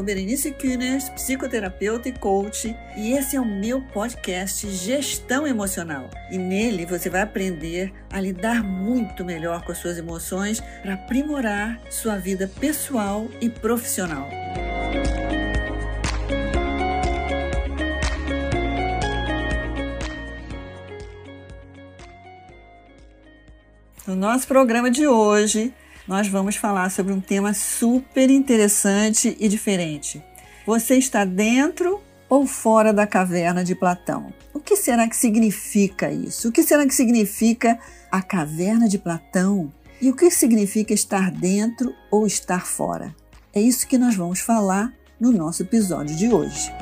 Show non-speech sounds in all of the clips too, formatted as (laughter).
sou Berenice Kühners, psicoterapeuta e coach, e esse é o meu podcast Gestão Emocional. E nele você vai aprender a lidar muito melhor com as suas emoções para aprimorar sua vida pessoal e profissional. No nosso programa de hoje, nós vamos falar sobre um tema super interessante e diferente. Você está dentro ou fora da caverna de Platão? O que será que significa isso? O que será que significa a caverna de Platão? E o que significa estar dentro ou estar fora? É isso que nós vamos falar no nosso episódio de hoje.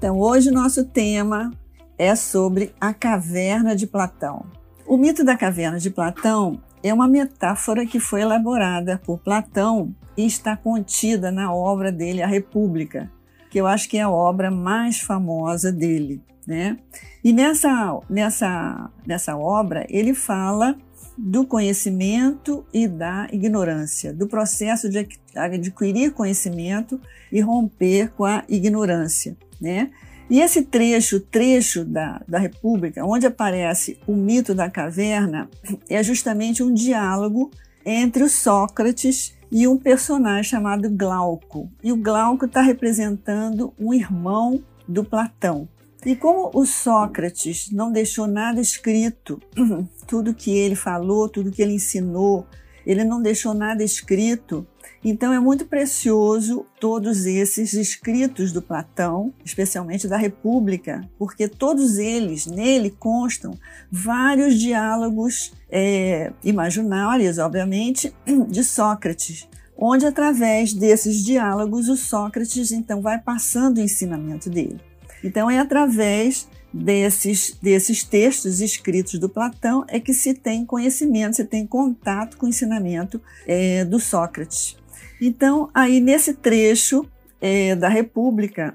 Então, hoje nosso tema é sobre a caverna de Platão. O mito da caverna de Platão é uma metáfora que foi elaborada por Platão e está contida na obra dele, A República, que eu acho que é a obra mais famosa dele, né? E nessa, nessa, nessa obra ele fala do conhecimento e da ignorância, do processo de adquirir conhecimento e romper com a ignorância né? E esse trecho, trecho da, da República, onde aparece o mito da caverna, é justamente um diálogo entre o Sócrates e um personagem chamado Glauco. E o Glauco está representando um irmão do Platão. E como o Sócrates não deixou nada escrito, (clears throat) tudo que ele falou, tudo que ele ensinou, ele não deixou nada escrito, então é muito precioso todos esses escritos do Platão, especialmente da República, porque todos eles, nele constam vários diálogos é, imaginários, obviamente, (clears throat) de Sócrates, onde através desses diálogos o Sócrates então vai passando o ensinamento dele. Então é através desses, desses textos escritos do Platão é que se tem conhecimento, se tem contato com o ensinamento é, do Sócrates. Então, aí nesse trecho é, da República,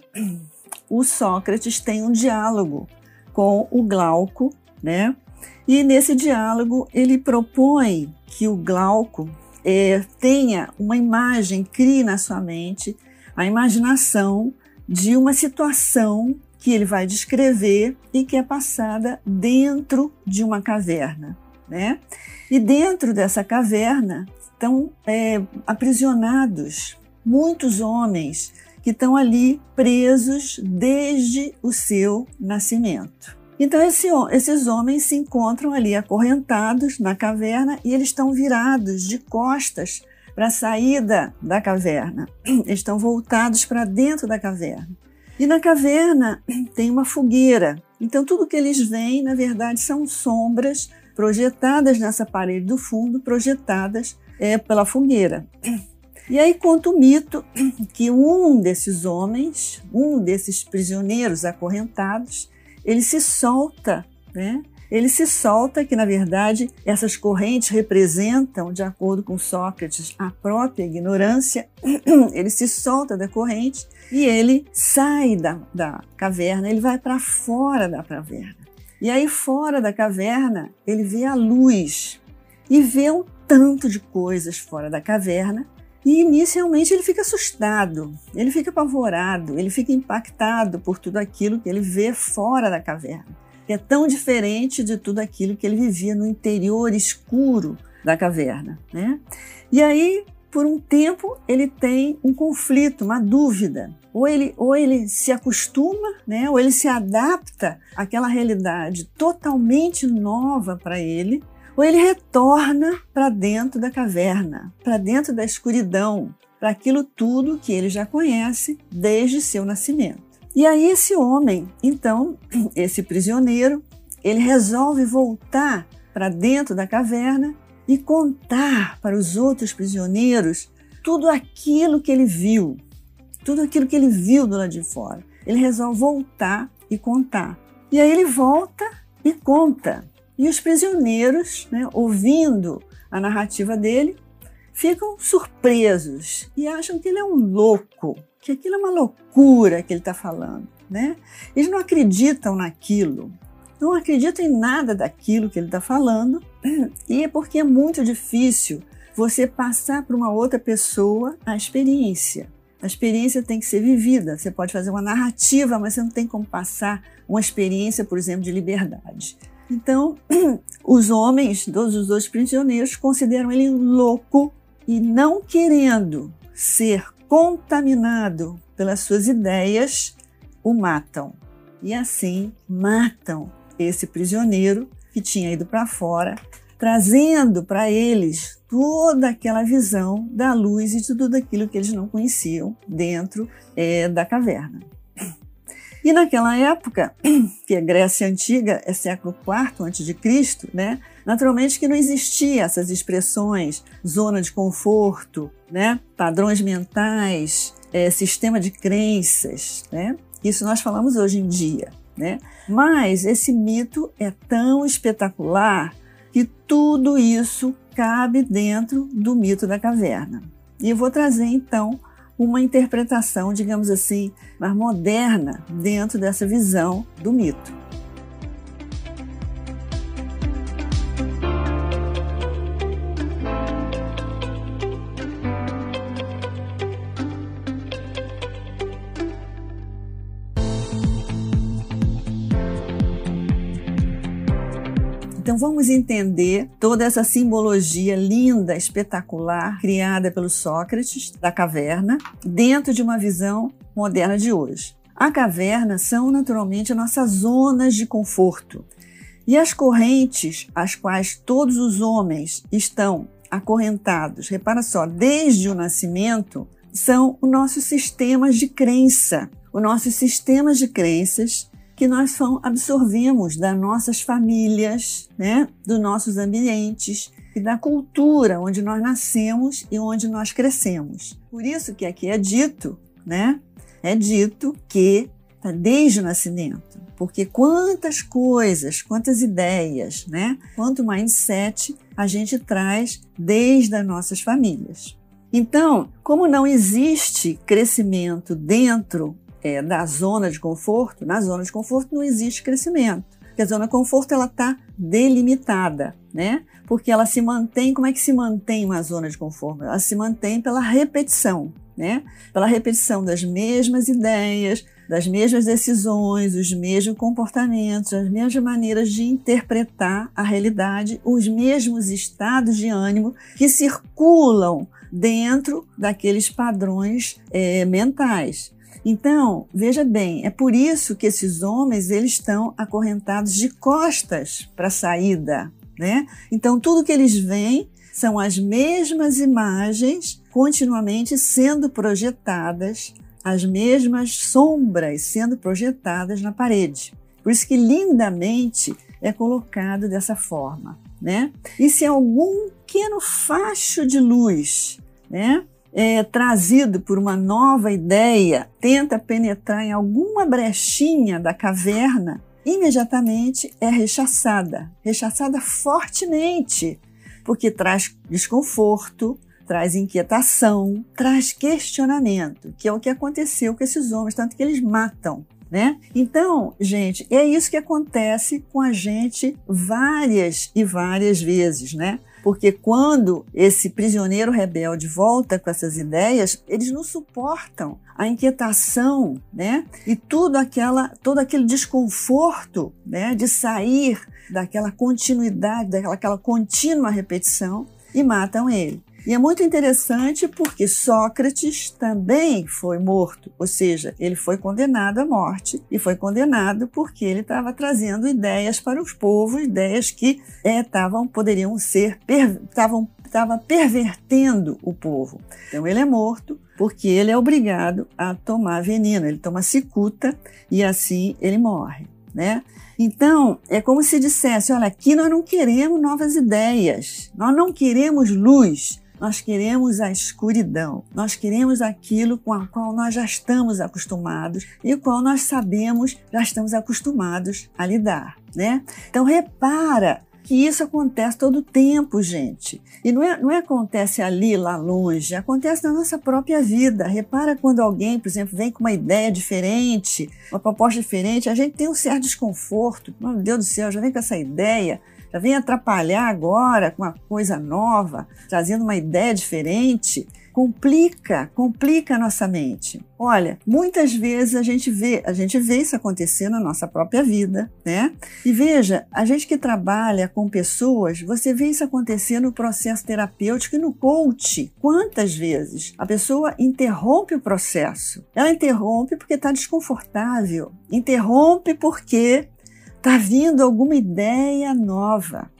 o Sócrates tem um diálogo com o Glauco, né? E nesse diálogo ele propõe que o Glauco é, tenha uma imagem, crie na sua mente a imaginação de uma situação que ele vai descrever e que é passada dentro de uma caverna, né? E dentro dessa caverna estão é, aprisionados muitos homens que estão ali presos desde o seu nascimento. Então, esse, esses homens se encontram ali acorrentados na caverna e eles estão virados de costas para a saída da caverna. (clears throat) Eles estão voltados para dentro da caverna. E na caverna (clears throat) tem uma fogueira. Então, tudo que eles veem, na verdade, são sombras projetadas nessa parede do fundo, projetadas é, pela fogueira. E aí conta o mito que um desses homens, um desses prisioneiros acorrentados, ele se solta, né? Ele se solta que, na verdade, essas correntes representam, de acordo com Sócrates, a própria ignorância. (clears throat) Ele se solta da corrente e ele sai da, da caverna, ele vai para fora da caverna. E aí, fora da caverna, ele vê a luz e vê um tanto de coisas fora da caverna e inicialmente ele fica assustado, ele fica apavorado, ele fica impactado por tudo aquilo que ele vê fora da caverna, que é tão diferente de tudo aquilo que ele vivia no interior escuro da caverna, né? E aí, por um tempo, ele tem um conflito, uma dúvida. Ou ele, ou ele se acostuma, né? ou ele se adapta àquela realidade totalmente nova para ele, ou ele retorna para dentro da caverna, para dentro da escuridão, para aquilo tudo que ele já conhece desde seu nascimento. E aí esse homem, então, (clears throat) esse prisioneiro, ele resolve voltar para dentro da caverna e contar para os outros prisioneiros tudo aquilo que ele viu, tudo aquilo que ele viu do lado de fora. Ele resolve voltar e contar. E aí ele volta e conta. E os prisioneiros, né, ouvindo a narrativa dele, ficam surpresos e acham que ele é um louco, que aquilo é uma loucura que ele está falando, né? Eles não acreditam naquilo, não acreditam em nada daquilo que ele está falando (clears throat) e é porque é muito difícil você passar para uma outra pessoa a experiência. A experiência tem que ser vivida. Você pode fazer uma narrativa, mas você não tem como passar uma experiência, por exemplo, de liberdade. Então, (clears throat) os homens, todos os dois prisioneiros, consideram ele louco e não querendo ser contaminado pelas suas ideias, o matam. E assim matam esse prisioneiro que tinha ido para fora, trazendo para eles toda aquela visão da luz e de tudo aquilo que eles não conheciam dentro é, da caverna. E naquela época, (clears throat) que é Grécia Antiga, é século IV a.C., né? naturalmente que não existia essas expressões zona de conforto, né? padrões mentais, é, sistema de crenças. Né? Isso nós falamos hoje em dia. Né? Mas esse mito é tão espetacular que tudo isso cabe dentro do mito da caverna. E eu vou trazer então uma interpretação, digamos assim, mais moderna dentro dessa visão do mito. Vamos entender toda essa simbologia linda, espetacular, criada pelo Sócrates da caverna, dentro de uma visão moderna de hoje. A caverna são naturalmente nossas zonas de conforto. E as correntes às quais todos os homens estão acorrentados, repara só, desde o nascimento, são os nossos sistemas de crença. Os nossos sistemas de crenças que nós absorvemos das nossas famílias, né, dos nossos ambientes e da cultura onde nós nascemos e onde nós crescemos. Por isso que aqui é dito, né, é dito que está desde o nascimento, porque quantas coisas, quantas ideias, né, quanto mindset a gente traz desde as nossas famílias. Então, como não existe crescimento dentro é, da zona de conforto, na zona de conforto não existe crescimento. Porque a zona de conforto ela está delimitada, né? Porque ela se mantém. Como é que se mantém uma zona de conforto? Ela se mantém pela repetição, né? Pela repetição das mesmas ideias, das mesmas decisões, os mesmos comportamentos, as mesmas maneiras de interpretar a realidade, os mesmos estados de ânimo que circulam dentro daqueles padrões é, mentais. Então, veja bem, é por isso que esses homens eles estão acorrentados de costas para a saída, né? Então, tudo que eles veem são as mesmas imagens continuamente sendo projetadas, as mesmas sombras sendo projetadas na parede. Por isso que lindamente é colocado dessa forma, né? E se algum pequeno facho de luz, né, é, trazido por uma nova ideia, tenta penetrar em alguma brechinha da caverna, imediatamente é rechaçada, rechaçada fortemente, porque traz desconforto, traz inquietação, traz questionamento, que é o que aconteceu com esses homens, tanto que eles matam. Né? Então, gente, é isso que acontece com a gente várias e várias vezes, né? Porque quando esse prisioneiro rebelde volta com essas ideias, eles não suportam a inquietação, né? E tudo aquela, todo aquele desconforto, né, de sair daquela continuidade, daquela contínua repetição e matam ele. E é muito interessante porque Sócrates também foi morto, ou seja, ele foi condenado à morte e foi condenado porque ele estava trazendo ideias para os povos, ideias que estavam é, poderiam ser estavam estava pervertendo o povo. Então ele é morto porque ele é obrigado a tomar veneno, ele toma cicuta e assim ele morre, né? Então, é como se dissesse: olha, aqui nós não queremos novas ideias, nós não queremos luz, nós queremos a escuridão, nós queremos aquilo com a qual nós já estamos acostumados e o qual nós sabemos, já estamos acostumados a lidar, né? Então repara que isso acontece todo tempo, gente. E não é, não é acontece ali, lá longe, acontece na nossa própria vida. Repara quando alguém, por exemplo, vem com uma ideia diferente, uma proposta diferente, a gente tem um certo desconforto. Meu Deus do céu, já vem com essa ideia, vem atrapalhar agora com uma coisa nova, trazendo uma ideia diferente complica, complica a nossa mente. Olha, muitas vezes a gente vê, a gente vê isso acontecer na nossa própria vida, né? E veja, a gente que trabalha com pessoas, você vê isso acontecer no processo terapêutico e no coach. Quantas vezes a pessoa interrompe o processo? Ela interrompe porque está desconfortável, interrompe porque está vindo alguma ideia nova.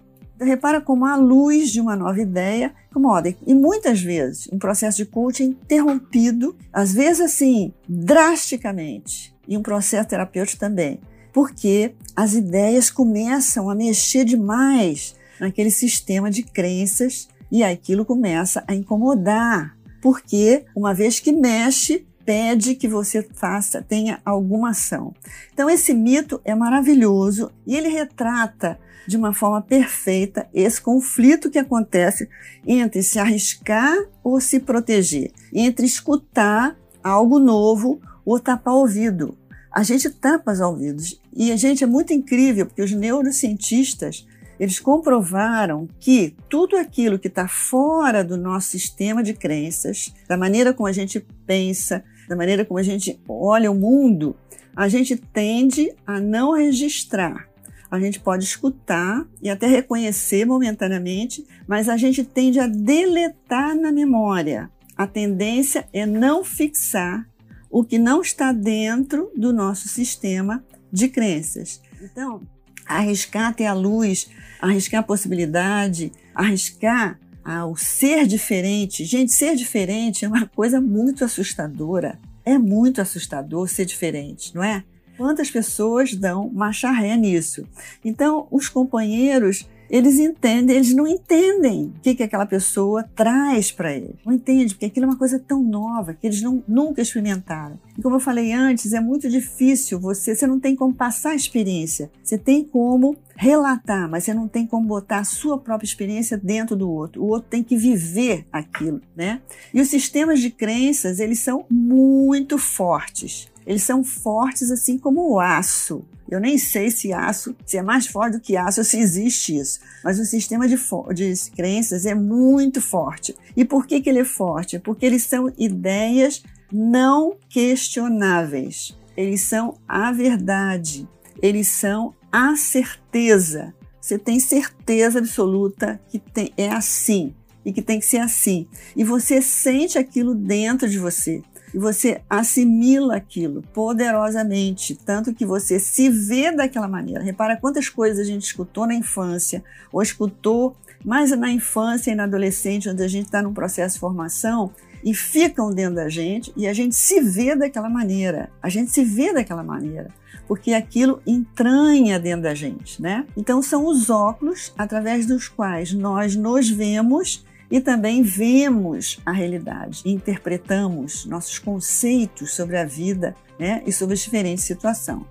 Repara como a luz de uma nova ideia incomoda. E muitas vezes um processo de coaching é interrompido, às vezes assim, drasticamente, e um processo terapêutico também, porque as ideias começam a mexer demais naquele sistema de crenças e aquilo começa a incomodar, porque uma vez que mexe, pede que você faça, tenha alguma ação. Então esse mito é maravilhoso e ele retrata de uma forma perfeita esse conflito que acontece entre se arriscar ou se proteger, entre escutar algo novo ou tapar o ouvido. A gente tapa os ouvidos e a gente é muito incrível porque os neurocientistas eles comprovaram que tudo aquilo que está fora do nosso sistema de crenças, da maneira como a gente pensa, da maneira como a gente olha o mundo, a gente tende a não registrar a gente pode escutar e até reconhecer momentaneamente, mas a gente tende a deletar na memória. A tendência é não fixar o que não está dentro do nosso sistema de crenças. Então, arriscar ter a luz, arriscar a possibilidade, arriscar ao ser diferente. Gente, ser diferente é uma (laughs) coisa muito assustadora. É muito assustador ser diferente, não é? Quantas pessoas dão marcha ré nisso? Então, os companheiros, eles entendem, eles não entendem o que, que aquela pessoa traz para eles. Não entende, porque aquilo é uma coisa tão nova que eles não, nunca experimentaram. E como eu falei antes, é muito difícil você, você não tem como passar a experiência. Você tem como relatar, mas você não tem como botar a sua própria experiência dentro do outro. O outro tem que viver aquilo, né? E os sistemas de crenças, eles são muito fortes. Eles são fortes assim como o aço. Eu nem sei se aço, se é mais forte do que aço, se existe isso. Mas o sistema de, de crenças é muito forte. E por que, que ele é forte? Porque eles são ideias não questionáveis. Eles são a verdade. Eles são a certeza. Você tem certeza absoluta que tem, é assim e que tem que ser assim. E você sente aquilo dentro de você e você assimila aquilo poderosamente, tanto que você se vê daquela maneira. Repara quantas coisas a gente escutou na infância, ou escutou mais na infância e na adolescente, onde a gente está num processo de formação, e ficam dentro da gente e a gente se vê daquela maneira. A gente se vê daquela maneira, porque aquilo entranha dentro da gente, né? Então são os óculos através dos quais nós nos vemos e também vemos a realidade, interpretamos nossos conceitos sobre a vida né, e sobre as diferentes situações.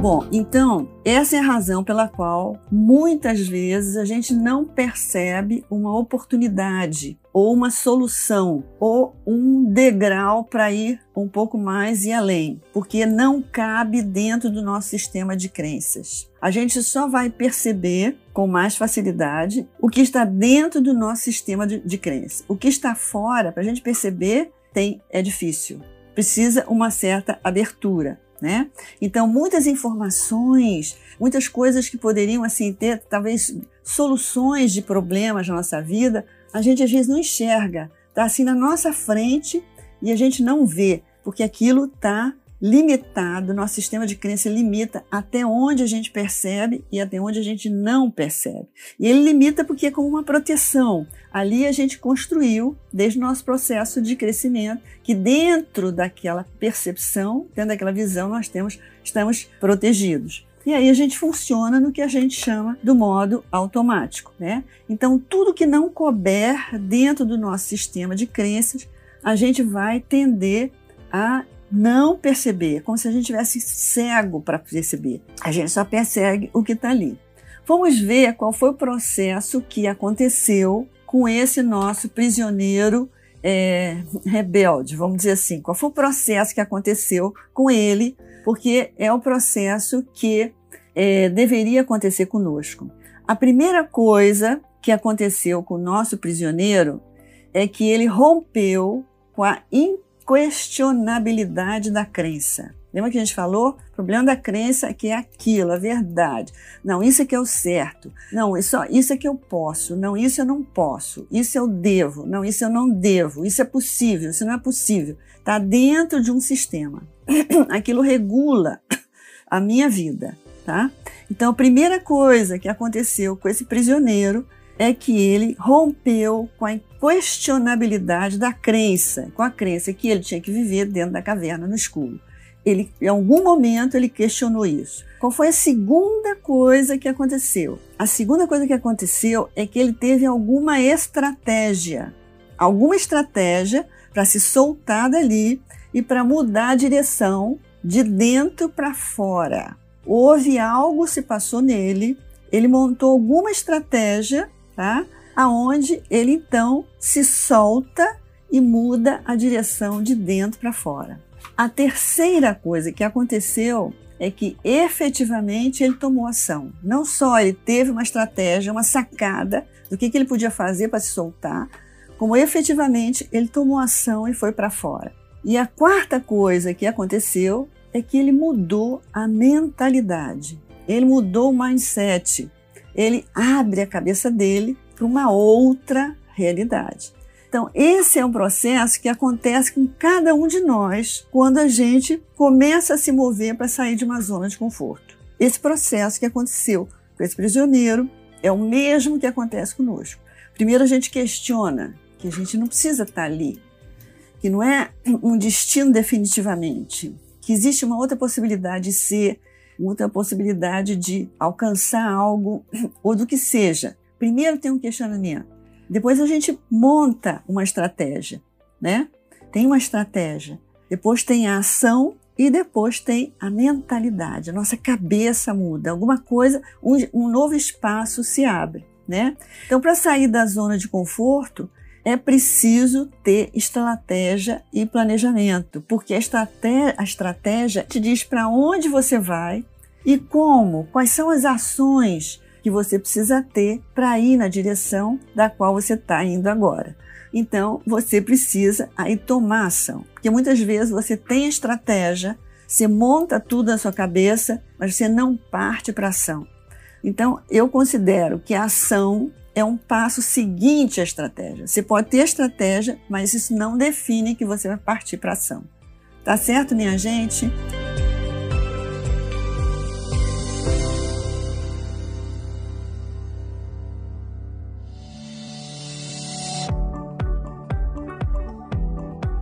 Bom, então, essa é a razão pela qual muitas vezes a gente não percebe uma oportunidade ou uma solução ou um degrau para ir um pouco mais e além, porque não cabe dentro do nosso sistema de crenças. A gente só vai perceber com mais facilidade o que está dentro do nosso sistema de, de crença. O que está fora, para a gente perceber, tem, é difícil. Precisa uma certa abertura né? Então, muitas informações, muitas coisas que poderiam assim ter talvez soluções de problemas na nossa vida, a gente às vezes não enxerga, tá assim na nossa frente e a gente não vê, porque aquilo tá limitado, nosso sistema de crença limita até onde a gente percebe e até onde a gente não percebe. E ele limita porque é como uma proteção. Ali a gente construiu, desde o nosso processo de crescimento, que dentro daquela percepção, dentro daquela visão, nós temos, estamos protegidos. E aí a gente funciona no que a gente chama do modo automático, né? Então, tudo que não couber dentro do nosso sistema de crenças, a gente vai tender a não perceber, como se a gente tivesse cego para perceber. A gente só percebe o que está ali. Vamos ver qual foi o processo que aconteceu com esse nosso prisioneiro é, rebelde, vamos dizer assim. Qual foi o processo que aconteceu com ele? Porque é o processo que é, deveria acontecer conosco. A primeira coisa que aconteceu com o nosso prisioneiro é que ele rompeu com a inquestionabilidade da crença. Lembra que a gente falou? O problema da crença é que é aquilo, a verdade. Não, isso é que é o certo. Não, isso, isso é que eu posso. Não, isso eu não posso. Isso eu devo. Não, isso eu não devo. Isso é possível. Isso não é possível. Está dentro de um sistema. (clears throat) Aquilo regula a minha vida, tá? Então, a primeira coisa que aconteceu com esse prisioneiro é que ele rompeu com a inquestionabilidade da crença, com a crença que ele tinha que viver dentro da caverna no escuro. Ele, em algum momento, ele questionou isso. Qual foi a segunda coisa que aconteceu? A segunda coisa que aconteceu é que ele teve alguma estratégia, alguma estratégia para se soltar dali e para mudar a direção de dentro para fora. Houve algo se passou nele, ele montou alguma estratégia tá? Aonde ele então se solta e muda a direção de dentro para fora. A terceira coisa que aconteceu é que efetivamente ele tomou ação. Não só ele teve uma estratégia, uma sacada do que, que ele podia fazer para se soltar, como efetivamente ele tomou ação e foi para fora. E a quarta coisa que aconteceu é que ele mudou a mentalidade, ele mudou o mindset, ele abre a cabeça dele para uma outra realidade. Então, esse é um processo que acontece com cada um de nós quando a gente começa a se mover para sair de uma zona de conforto. Esse processo que aconteceu com esse prisioneiro é o mesmo que acontece conosco. Primeiro, a gente questiona que a gente não precisa estar ali, que não é um destino definitivamente, que existe uma outra possibilidade de ser outra possibilidade de alcançar algo (clears throat) ou do que seja. Primeiro tem um questionamento, depois a gente monta uma estratégia, né? Tem uma estratégia, depois tem a ação e depois tem a mentalidade. A nossa cabeça muda, alguma coisa, um, um novo espaço se abre, né? Então, para sair da zona de conforto, é preciso ter estratégia e planejamento, porque a estratégia, a estratégia te diz para onde você vai e como, quais são as ações que você precisa ter para ir na direção da qual você está indo agora. Então, você precisa aí tomar ação, porque muitas vezes você tem estratégia, você monta tudo na sua cabeça, mas você não parte para ação. Então, eu considero que a ação é um passo seguinte à estratégia. Você pode ter estratégia, mas isso não define que você vai partir para ação. Tá certo, minha gente?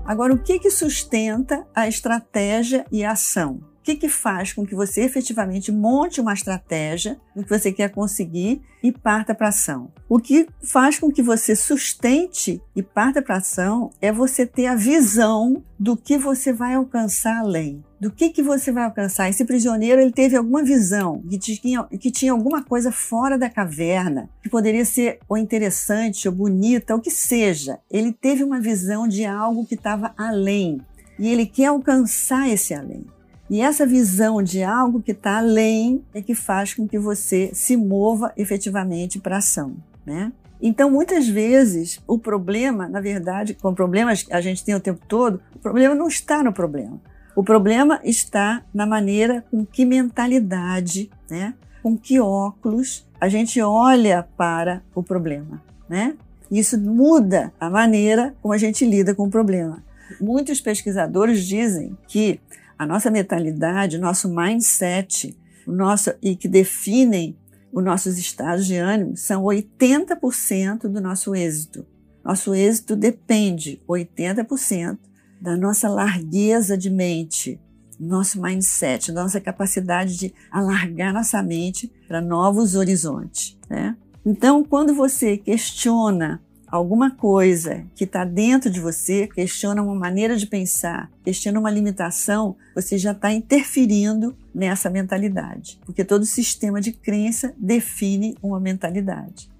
Agora, o que, que sustenta a estratégia e a ação? O que, que faz com que você efetivamente monte uma estratégia do que você quer conseguir e parta para ação? O que faz com que você sustente e parta para ação é você ter a visão do que você vai alcançar além do que, que você vai alcançar. Esse prisioneiro ele teve alguma visão que tinha, que tinha alguma coisa fora da caverna, que poderia ser ou interessante ou bonita, ou que seja. Ele teve uma visão de algo que estava além e ele quer alcançar esse além. E essa visão de algo que está além é que faz com que você se mova efetivamente para ação, né? Então, muitas vezes, o problema, na verdade, com problemas que a gente tem o tempo todo, o problema não está no problema. O problema está na maneira com que mentalidade, né, com que óculos a gente olha para o problema, né? Isso muda a maneira como a gente lida com o problema. Muitos pesquisadores dizem que a nossa mentalidade, nosso mindset, o nosso e que definem os nossos estados de ânimo são 80% do nosso êxito. Nosso êxito depende 80% da nossa largueza de mente, nosso mindset, nossa capacidade de alargar nossa mente para novos horizontes. Né? Então, quando você questiona alguma coisa que está dentro de você, questiona uma maneira de pensar, questiona uma limitação, você já está interferindo nessa mentalidade, porque todo sistema de crença define uma mentalidade.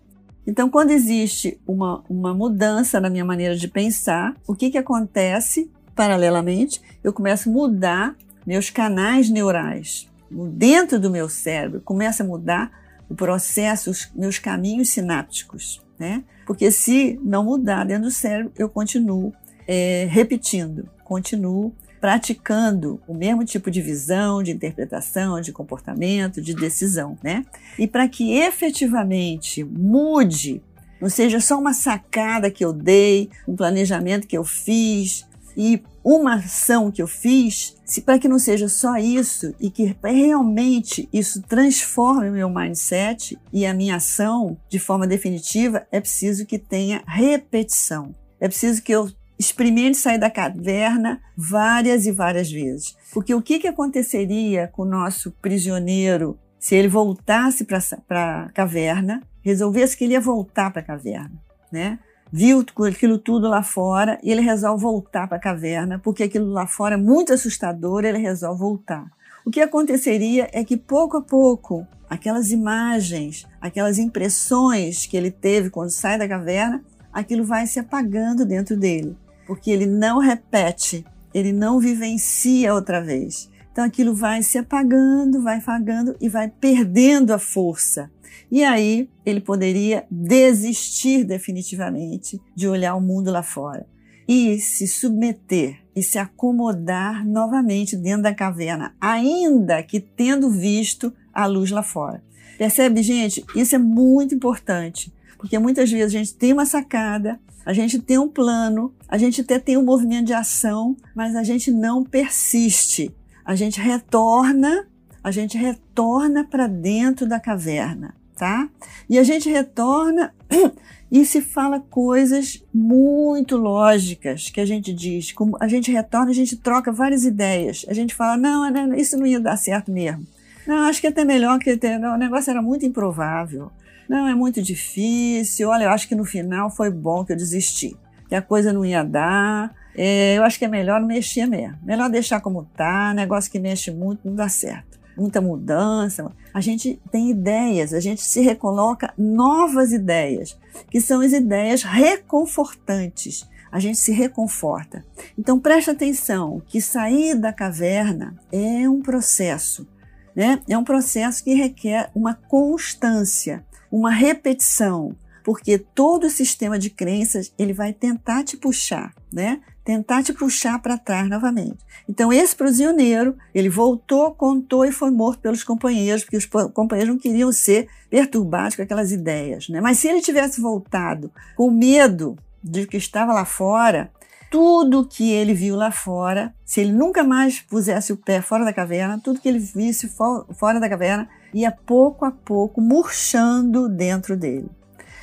Então, quando existe uma, uma mudança na minha maneira de pensar, o que, que acontece paralelamente? Eu começo a mudar meus canais neurais. Dentro do meu cérebro, começa a mudar o processo, os meus caminhos sinápticos, né? Porque se não mudar dentro do cérebro, eu continuo é, repetindo, continuo praticando o mesmo tipo de visão, de interpretação, de comportamento, de decisão, né? E para que efetivamente mude, não seja só uma sacada que eu dei, um planejamento que eu fiz e uma ação que eu fiz, para que não seja só isso e que realmente isso transforme o meu mindset e a minha ação de forma definitiva, é preciso que tenha repetição. É preciso que eu experimente sair da caverna várias e várias vezes. Porque o que, que aconteceria com o nosso prisioneiro se ele voltasse para a caverna, resolvesse que ele ia voltar para a caverna, né? Viu aquilo tudo lá fora e ele resolve voltar para a caverna, porque aquilo lá fora é muito assustador, ele resolve voltar. O que aconteceria é que pouco a pouco, aquelas imagens, aquelas impressões que ele teve quando sai da caverna, aquilo vai se apagando dentro dele porque ele não repete, ele não vivencia outra vez. Então aquilo vai se apagando, vai apagando e vai perdendo a força. E aí ele poderia desistir definitivamente de olhar o mundo lá fora e se submeter e se acomodar novamente dentro da caverna, ainda que tendo visto a luz lá fora. Percebe, gente? Isso é muito importante, porque muitas vezes a gente tem uma sacada, a gente tem um plano, a gente até tem um movimento de ação, mas a gente não persiste. A gente retorna, a gente retorna para dentro da caverna, tá? E a gente retorna (clears throat) e se fala coisas muito lógicas que a gente diz. Como a gente retorna, a gente troca várias ideias. A gente fala, não, isso não ia dar certo mesmo. Não, acho que até melhor que o negócio era muito improvável. Não, é muito difícil. Olha, eu acho que no final foi bom que eu desisti, que a coisa não ia dar. É, eu acho que é melhor não mexer mesmo. Melhor deixar como tá. Negócio que mexe muito não dá certo. Muita mudança. A gente tem ideias, a gente se recoloca novas ideias, que são as ideias reconfortantes. A gente se reconforta. Então preste atenção que sair da caverna é um processo. Né? É um processo que requer uma constância uma repetição, porque todo o sistema de crenças ele vai tentar te puxar, né? Tentar te puxar para trás novamente. Então esse prisioneiro ele voltou, contou e foi morto pelos companheiros, porque os companheiros não queriam ser perturbados com aquelas ideias, né? Mas se ele tivesse voltado com medo de que estava lá fora, tudo que ele viu lá fora, se ele nunca mais pusesse o pé fora da caverna, tudo que ele visse fora da caverna, ia pouco a pouco murchando dentro dele.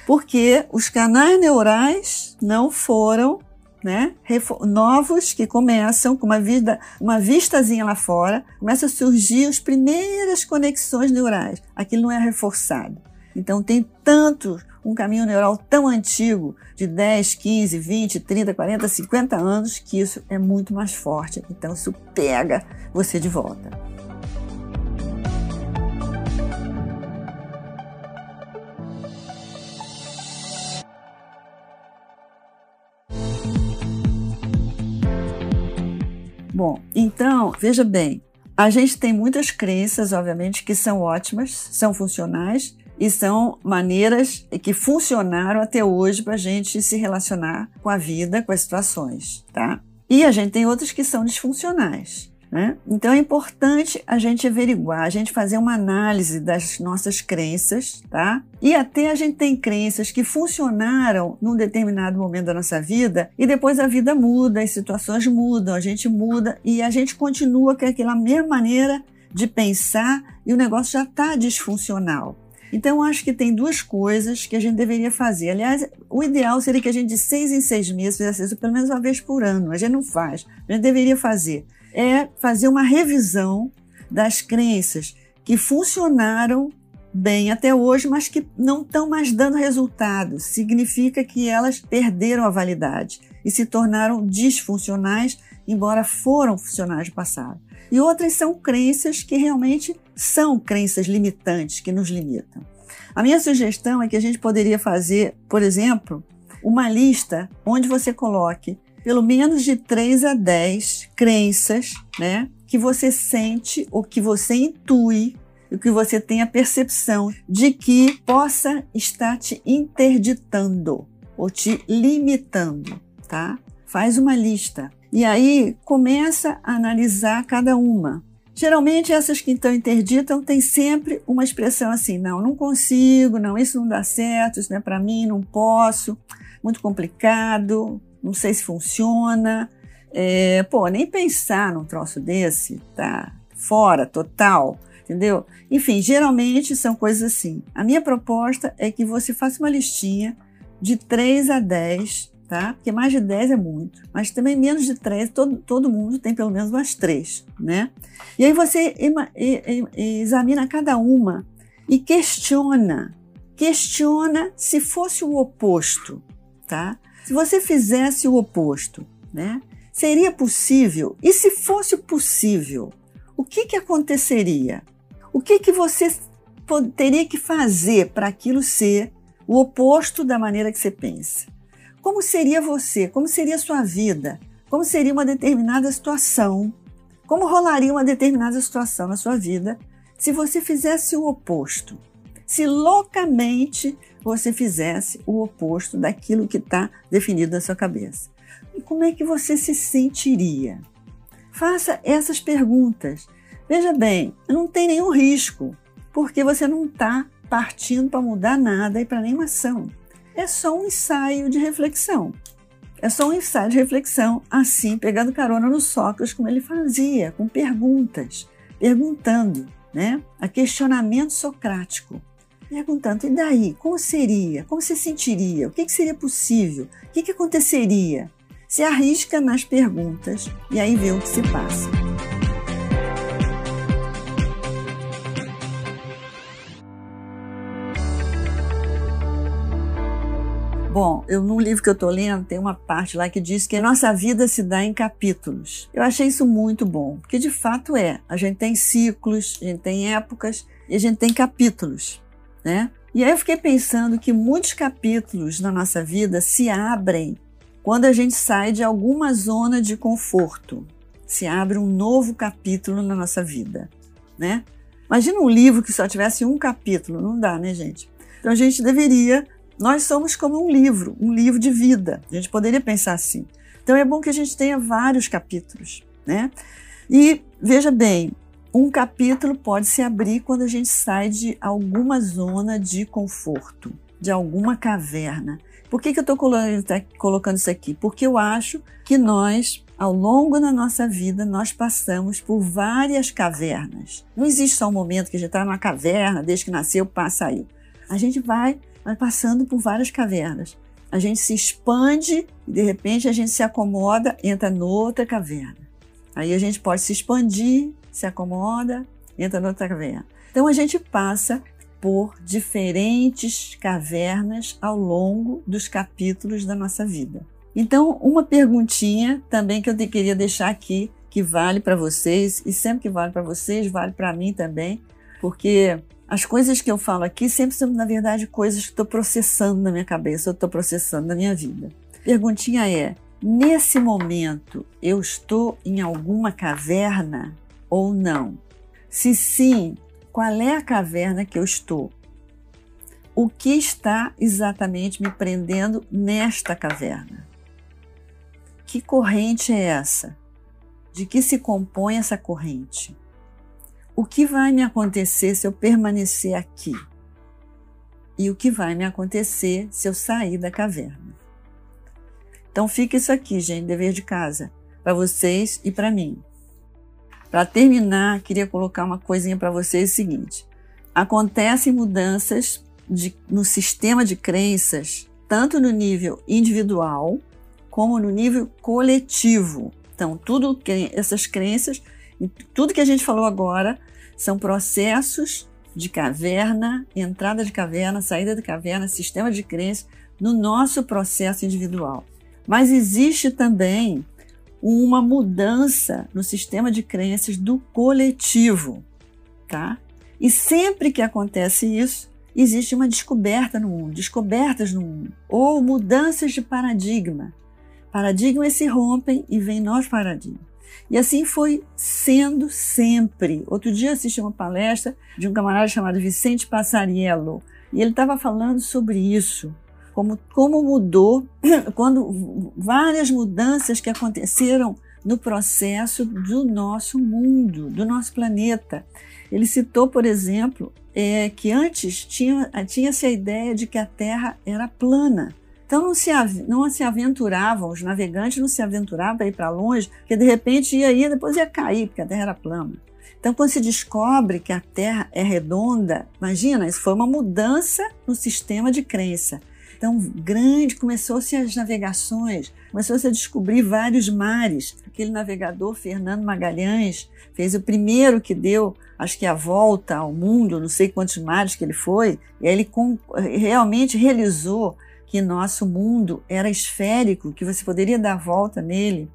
Porque os canais neurais não foram né, novos que começam com uma, vida, uma vistazinha lá fora, começam a surgir as primeiras conexões neurais. Aquilo não é reforçado. Então tem tanto um caminho neural tão antigo, de 10, 15, 20, 30, 40, 50 anos, que isso é muito mais forte. Então isso pega você de volta. Bom, então, veja bem, a gente tem muitas crenças, obviamente, que são ótimas, são funcionais e são maneiras que funcionaram até hoje para a gente se relacionar com a vida, com as situações, tá? E a gente tem outras que são disfuncionais. Né? Então é importante a gente averiguar, a gente fazer uma análise das nossas crenças, tá? E até a gente tem crenças que funcionaram num determinado momento da nossa vida e depois a vida muda, as situações mudam, a gente muda e a gente continua com aquela mesma maneira de pensar e o negócio já está disfuncional. Então, eu acho que tem duas coisas que a gente deveria fazer. Aliás, o ideal seria que a gente, de seis em seis meses, fizesse isso pelo menos uma vez por ano. A gente não faz. A gente deveria fazer. É fazer uma revisão das crenças que funcionaram bem até hoje, mas que não estão mais dando resultado. Significa que elas perderam a validade e se tornaram disfuncionais, embora foram funcionais no passado. E outras são crenças que realmente são crenças limitantes, que nos limitam. A minha sugestão é que a gente poderia fazer, por exemplo, uma lista onde você coloque pelo menos de 3 a 10 crenças, né, que você sente ou que você intui e que você tem a percepção de que possa estar te interditando ou te limitando, tá? Faz uma lista e aí começa a analisar cada uma. Geralmente essas que então interditam têm sempre uma expressão assim: não, não consigo, não, isso não dá certo, isso não é para mim, não posso, muito complicado, não sei se funciona. É, pô, nem pensar num troço desse, tá fora, total entendeu? Enfim, geralmente são coisas assim. A minha proposta é que você faça uma listinha de 3 a 10, tá? Porque mais de 10 é muito, mas também menos de 3, todo, todo mundo tem pelo menos umas 3, né? E aí você examina cada uma e questiona. Questiona se fosse o oposto, tá? Se você fizesse o oposto, né? Seria possível? E se fosse possível, o que, que aconteceria? O que, que você teria que fazer para aquilo ser o oposto da maneira que você pensa? Como seria você? Como seria a sua vida? Como seria uma determinada situação? Como rolaria uma determinada situação na sua vida se você fizesse o oposto? Se loucamente você fizesse o oposto daquilo que está definido na sua cabeça. E como é que você se sentiria? Faça essas perguntas Veja bem, não tem nenhum risco, porque você não está partindo para mudar nada e para nenhuma ação. É só um ensaio de reflexão. É só um ensaio de reflexão, assim, pegando carona no Sócrates, como ele fazia, com perguntas, perguntando, né? A questionamento socrático. Perguntando, e daí? Como seria? Como se sentiria? O que, seria possível? O que, que aconteceria? Se arrisca nas perguntas e aí vê o que se passa. Bom, eu num livro que eu estou lendo tem uma parte lá que diz que a nossa vida se dá em capítulos. Eu achei isso muito bom, porque de fato é. A gente tem ciclos, a gente tem épocas e a gente tem capítulos, né? E aí eu fiquei pensando que muitos capítulos na nossa vida se abrem quando a gente sai de alguma zona de conforto. Se abre um novo capítulo na nossa vida, né? Imagina um livro que só tivesse um capítulo, não dá, né, gente? Então a gente deveria nós somos como um livro, um livro de vida. A gente poderia pensar assim. Então é bom que a gente tenha vários capítulos, né? E veja bem, um capítulo pode se abrir quando a gente sai de alguma zona de conforto, de alguma caverna. Por que, que eu estou colocando isso aqui? Porque eu acho que nós, ao longo da nossa vida, nós passamos por várias cavernas. Não existe só um momento que a gente está numa caverna, desde que nasceu, passa aí. A gente vai vai passando por várias cavernas. A gente se expande e de repente a gente se acomoda, entra noutra caverna. Aí a gente pode se expandir, se acomoda, entra noutra caverna. Então a gente passa por diferentes cavernas ao longo dos capítulos da nossa vida. Então, uma perguntinha também que eu queria deixar aqui, que vale para vocês, e sempre que vale para vocês, vale para mim também, porque as coisas que eu falo aqui sempre são, na verdade, coisas que estou processando na minha cabeça, eu estou processando na minha vida. Perguntinha é: nesse momento eu estou em alguma caverna ou não? Se sim, qual é a caverna que eu estou? O que está exatamente me prendendo nesta caverna? Que corrente é essa? De que se compõe essa corrente? o que vai me acontecer se eu permanecer aqui? E o que vai me acontecer se eu sair da caverna? Então fica isso aqui, gente, dever de casa, para vocês e para mim. Para terminar, queria colocar uma coisinha para vocês: é o seguinte. acontecem mudanças de, no sistema de crenças, tanto no nível individual como no nível coletivo. Então, tudo que essas crenças, tudo que a gente falou agora, são processos de caverna, entrada de caverna, saída de caverna, sistema de crenças no nosso processo individual. Mas existe também uma mudança no sistema de crenças do coletivo, tá? E sempre que acontece isso, existe uma descoberta no mundo, descobertas no mundo, ou mudanças de paradigma. Paradigmas se rompem e vem novos paradigmas. E assim foi sendo sempre. Outro dia assisti uma palestra de um camarada chamado Vicente Passariello, e ele estava falando sobre isso, como, como mudou, (clears throat) quando várias mudanças que aconteceram no processo do nosso mundo, do nosso planeta. Ele citou, por exemplo, é, que antes tinha-se tinha a ideia de que a Terra era plana. Então não se, não se aventuravam, os navegantes não se aventuravam para ir para longe, porque de repente ia ir, depois ia cair, porque a Terra era plana. Então, quando se descobre que a Terra é redonda, imagina, isso foi uma mudança no sistema de crença. Então, grande, começou-se as navegações, começou-se a descobrir vários mares. Aquele navegador, Fernando Magalhães, fez o primeiro que deu, acho que a volta ao mundo, não sei quantos mares que ele foi, e aí ele realmente realizou que nosso mundo era esférico, que você poderia dar volta nele.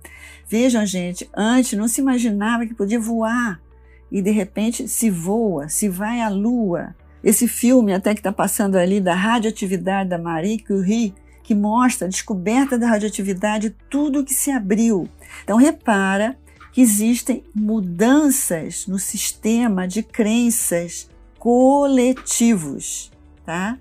Vejam, gente, antes não se imaginava que podia voar e de repente se voa, se vai à lua. Esse filme até que está passando ali da radioatividade da Marie Curie, que mostra a descoberta da radioatividade, tudo que se abriu. Então repara que existem mudanças no sistema de crenças coletivos, tá?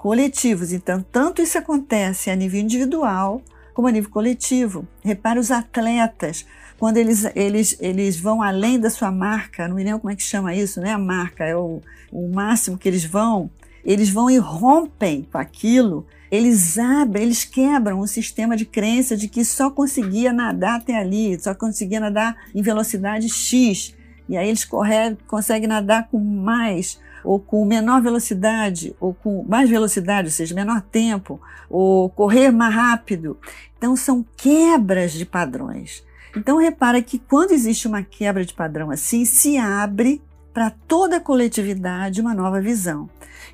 coletivos. Então, tanto isso acontece a nível individual como a nível coletivo. Repare os atletas, quando eles, eles, eles vão além da sua marca, não me lembro como é que chama isso, né? A marca é o, o máximo que eles vão, eles vão e rompem com aquilo, eles abrem, eles quebram o sistema de crença de que só conseguia nadar até ali, só conseguia nadar em velocidade X. E aí eles correm, conseguem nadar com mais ou com menor velocidade, ou com mais velocidade, ou seja, menor tempo, ou correr mais rápido. Então, são quebras de padrões. Então, repara que quando existe uma quebra de padrão assim, se abre para toda a coletividade uma nova visão.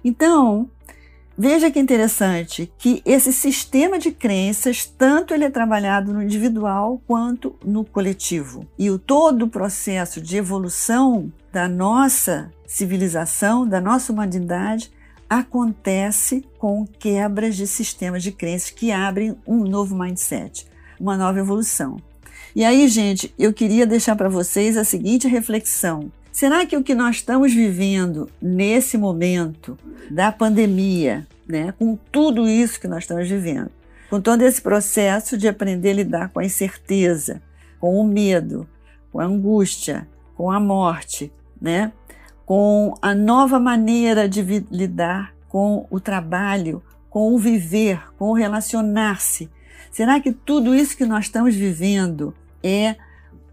Então, veja que interessante que esse sistema de crenças, tanto ele é trabalhado no individual quanto no coletivo. E o todo o processo de evolução da nossa civilização, da nossa humanidade, acontece com quebras de sistemas de crenças que abrem um novo mindset, uma nova evolução. E aí, gente, eu queria deixar para vocês a seguinte reflexão. Será que o que nós estamos vivendo nesse momento da pandemia, né, com tudo isso que nós estamos vivendo, com todo esse processo de aprender a lidar com a incerteza, com o medo, com a angústia, com a morte, né, com a nova maneira de lidar com o trabalho, com o viver, com o relacionar-se. Será que tudo isso que nós estamos vivendo é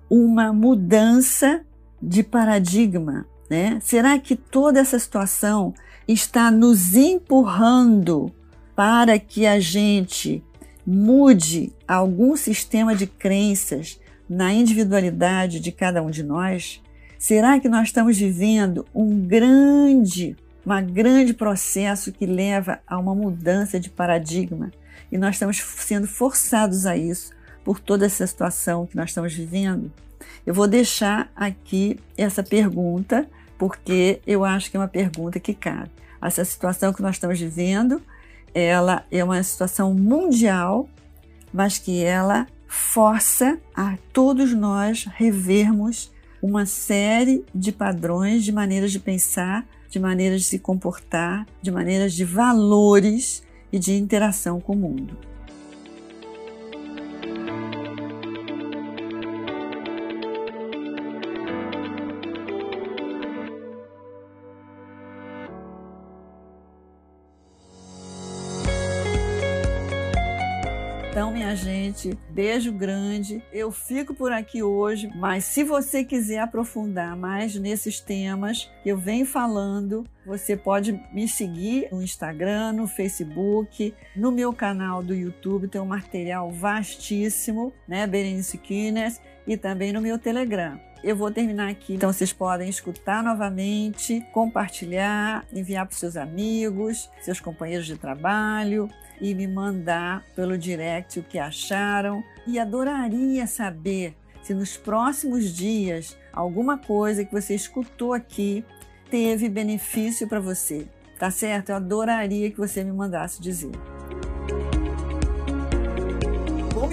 uma mudança de paradigma? Né? Será que toda essa situação está nos empurrando para que a gente mude algum sistema de crenças na individualidade de cada um de nós? Será que nós estamos vivendo um grande, uma grande processo que leva a uma mudança de paradigma e nós estamos sendo forçados a isso por toda essa situação que nós estamos vivendo? Eu vou deixar aqui essa pergunta porque eu acho que é uma pergunta que cabe. Essa situação que nós estamos vivendo, ela é uma situação mundial, mas que ela força a todos nós revermos uma série de padrões, de maneiras de pensar, de maneiras de se comportar, de maneiras de valores e de interação com o mundo. Gente. Beijo grande. Eu fico por aqui hoje, mas se você quiser aprofundar mais nesses temas que eu venho falando, você pode me seguir no Instagram, no Facebook, no meu canal do YouTube, tem um material vastíssimo, né, Berenice Kines, e também no meu Telegram. Eu vou terminar aqui, então vocês podem escutar novamente, compartilhar, enviar para seus amigos, seus companheiros de trabalho e me mandar pelo direct o que acharam. E adoraria saber se nos próximos dias alguma coisa que você escutou aqui teve benefício para você. Tá certo? Eu adoraria que você me mandasse dizer.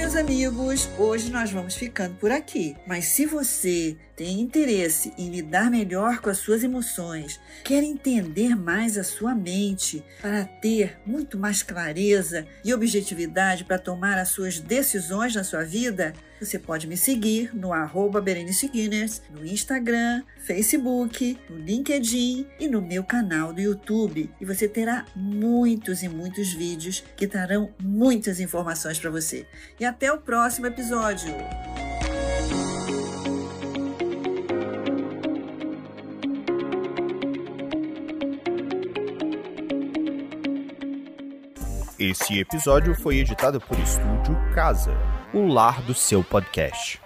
Meus amigos, hoje nós vamos ficando por aqui. Mas se você tem interesse em lidar melhor com as suas emoções, quer entender mais a sua mente para ter muito mais clareza e objetividade para tomar as suas decisões na sua vida, você pode me seguir no arroba Berenice Guinness, no Instagram, Facebook, no LinkedIn e no meu canal do YouTube. E você terá muitos e muitos vídeos que trarão muitas informações para você. E até o próximo episódio! Esse episódio foi editado por Estúdio Casa, o lar do seu podcast.